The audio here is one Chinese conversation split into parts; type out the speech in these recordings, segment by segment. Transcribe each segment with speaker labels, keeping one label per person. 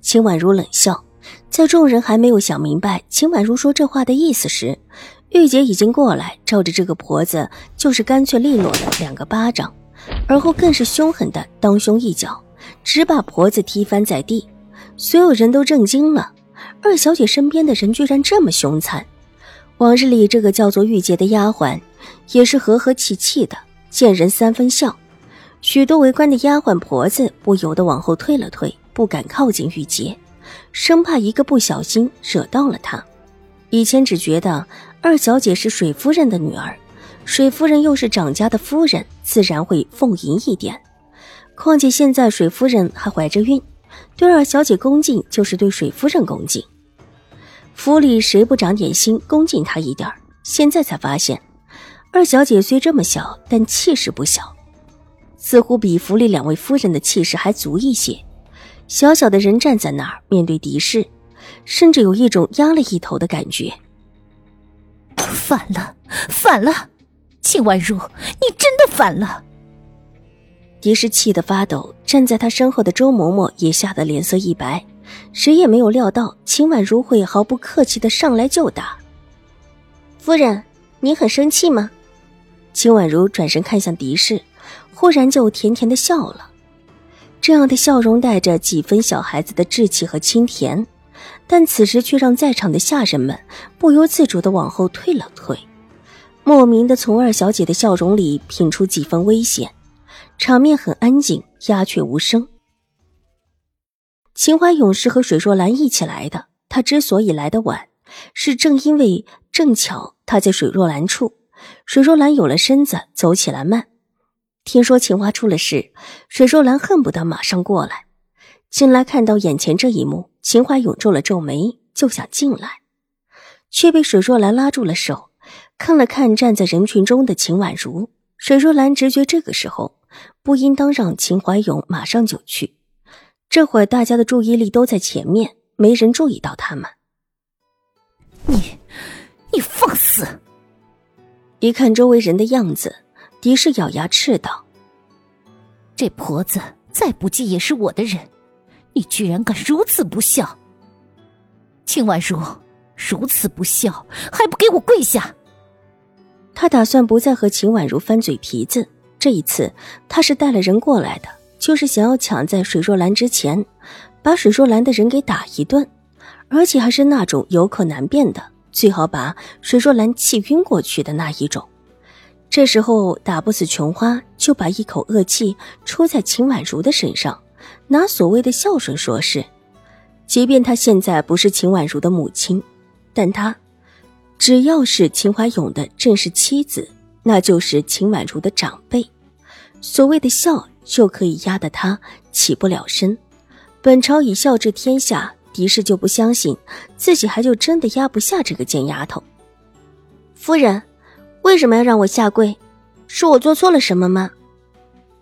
Speaker 1: 秦婉如冷笑，在众人还没有想明白秦婉如说这话的意思时，玉洁已经过来，照着这个婆子就是干脆利落的两个巴掌，而后更是凶狠的当胸一脚，直把婆子踢翻在地。所有人都震惊了，二小姐身边的人居然这么凶残。往日里，这个叫做玉洁的丫鬟也是和和气气的，见人三分笑。许多围观的丫鬟婆子不由得往后退了退。不敢靠近玉洁，生怕一个不小心惹到了她。以前只觉得二小姐是水夫人的女儿，水夫人又是长家的夫人，自然会奉迎一点。况且现在水夫人还怀着孕，对二小姐恭敬就是对水夫人恭敬。府里谁不长点心恭敬她一点现在才发现，二小姐虽这么小，但气势不小，似乎比府里两位夫人的气势还足一些。小小的人站在那儿，面对敌视，甚至有一种压了一头的感觉。
Speaker 2: 反了，反了！秦婉如，你真的反了！
Speaker 1: 狄氏气得发抖，站在他身后的周嬷嬷也吓得脸色一白。谁也没有料到秦婉如会毫不客气的上来就打。夫人，您很生气吗？秦婉如转身看向狄氏，忽然就甜甜的笑了。这样的笑容带着几分小孩子的稚气和清甜，但此时却让在场的下人们不由自主的往后退了退，莫名的从二小姐的笑容里品出几分危险。场面很安静，鸦雀无声。秦淮勇是和水若兰一起来的，他之所以来的晚，是正因为正巧他在水若兰处，水若兰有了身子，走起来慢。听说秦花出了事，水若兰恨不得马上过来。进来看到眼前这一幕，秦怀勇皱了皱眉，就想进来，却被水若兰拉住了手，看了看站在人群中的秦婉如。水若兰直觉这个时候不应当让秦怀勇马上就去。这会儿大家的注意力都在前面，没人注意到他们。
Speaker 2: 你，你放肆！
Speaker 1: 一看周围人的样子。狄氏咬牙斥道：“
Speaker 2: 这婆子再不济也是我的人，你居然敢如此不孝！秦婉如，如此不孝，还不给我跪下！”
Speaker 1: 他打算不再和秦婉如翻嘴皮子，这一次他是带了人过来的，就是想要抢在水若兰之前，把水若兰的人给打一顿，而且还是那种有口难辩的，最好把水若兰气晕过去的那一种。这时候打不死琼花，就把一口恶气出在秦婉如的身上，拿所谓的孝顺说事。即便她现在不是秦婉如的母亲，但她只要是秦怀勇的正式妻子，那就是秦婉如的长辈。所谓的孝，就可以压得她起不了身。本朝以孝治天下，狄氏就不相信自己还就真的压不下这个贱丫头。夫人。为什么要让我下跪？是我做错了什么吗？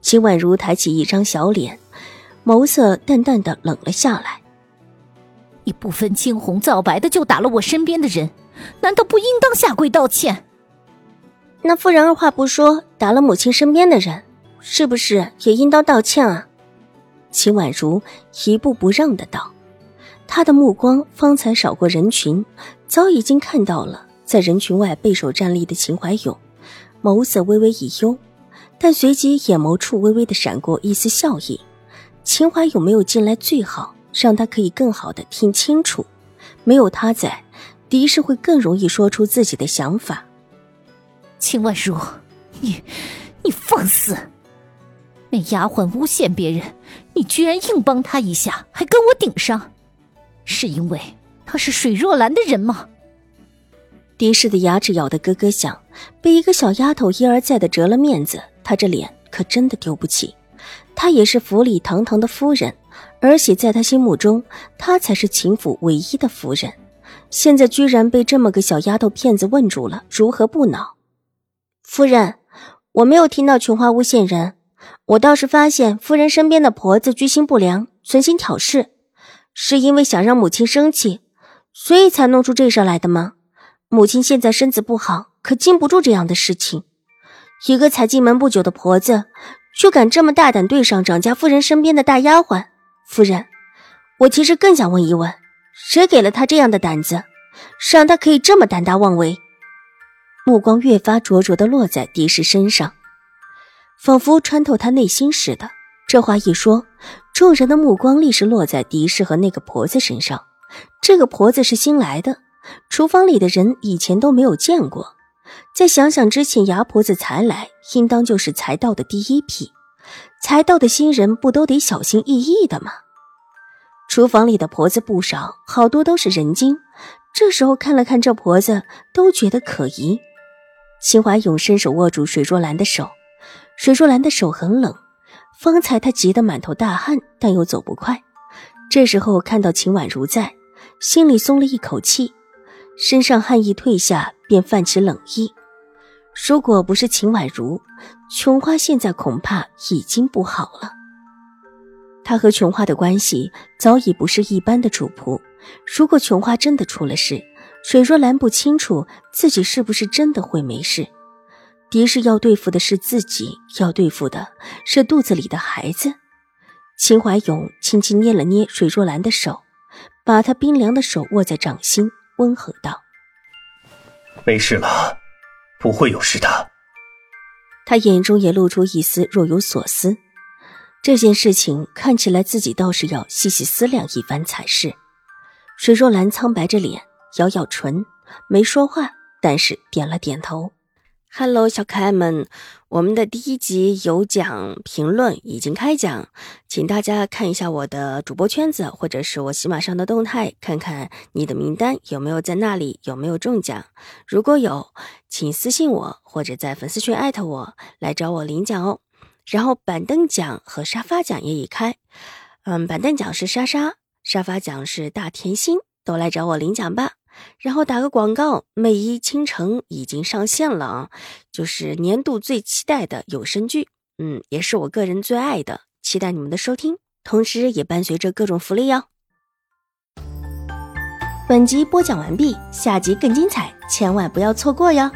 Speaker 1: 秦婉如抬起一张小脸，眸色淡淡的冷了下来。
Speaker 2: 你不分青红皂白的就打了我身边的人，难道不应当下跪道歉？
Speaker 1: 那夫人二话不说打了母亲身边的人，是不是也应当道歉啊？秦婉如一步不让的道，她的目光方才扫过人群，早已经看到了。在人群外背手站立的秦怀勇，眸色微微一幽，但随即眼眸处微微的闪过一丝笑意。秦怀勇没有进来最好，让他可以更好的听清楚。没有他在，狄氏会更容易说出自己的想法。
Speaker 2: 秦婉如，你，你放肆！那丫鬟诬陷别人，你居然硬帮她一下，还跟我顶上，是因为她是水若兰的人吗？
Speaker 1: 狄氏的牙齿咬得咯咯响，被一个小丫头一而再的折了面子，她这脸可真的丢不起。她也是府里堂堂的夫人，而且在他心目中，她才是秦府唯一的夫人。现在居然被这么个小丫头片子问住了，如何不恼？夫人，我没有听到琼花诬陷人，我倒是发现夫人身边的婆子居心不良，存心挑事，是因为想让母亲生气，所以才弄出这事来的吗？母亲现在身子不好，可经不住这样的事情。一个才进门不久的婆子，却敢这么大胆对上长家夫人身边的大丫鬟。夫人，我其实更想问一问，谁给了她这样的胆子，让她可以这么胆大妄为？目光越发灼灼的落在狄氏身上，仿佛穿透他内心似的。这话一说，众人的目光立时落在狄氏和那个婆子身上。这个婆子是新来的，厨房里的人以前都没有见过。再想想之前牙婆子才来，应当就是才到的第一批。才到的新人不都得小心翼翼的吗？厨房里的婆子不少，好多都是人精。这时候看了看这婆子，都觉得可疑。秦怀勇伸手握住水若兰的手，水若兰的手很冷。方才他急得满头大汗，但又走不快。这时候看到秦婉如在，心里松了一口气，身上汗意退下，便泛起冷意。如果不是秦婉如，琼花现在恐怕已经不好了。他和琼花的关系早已不是一般的主仆。如果琼花真的出了事，水若兰不清楚自己是不是真的会没事。狄氏要对付的是自己，要对付的是肚子里的孩子。秦怀勇轻轻捏了捏水若兰的手，把她冰凉的手握在掌心，温和道：“
Speaker 3: 没事了。”不会有事的。
Speaker 1: 他眼中也露出一丝若有所思。这件事情看起来自己倒是要细细思量一番才是。水若兰苍白着脸，咬咬唇，没说话，但是点了点头。Hello，小可爱们，我们的第一集有奖评论已经开奖，请大家看一下我的主播圈子或者是我喜马上的动态，看看你的名单有没有在那里，有没有中奖。如果有，请私信我或者在粉丝群艾特我来找我领奖哦。然后板凳奖和沙发奖也已开，嗯，板凳奖是莎莎，沙发奖是大甜心，都来找我领奖吧。然后打个广告，《魅衣倾城》已经上线了啊，就是年度最期待的有声剧，嗯，也是我个人最爱的，期待你们的收听，同时也伴随着各种福利哟。本集播讲完毕，下集更精彩，千万不要错过哟。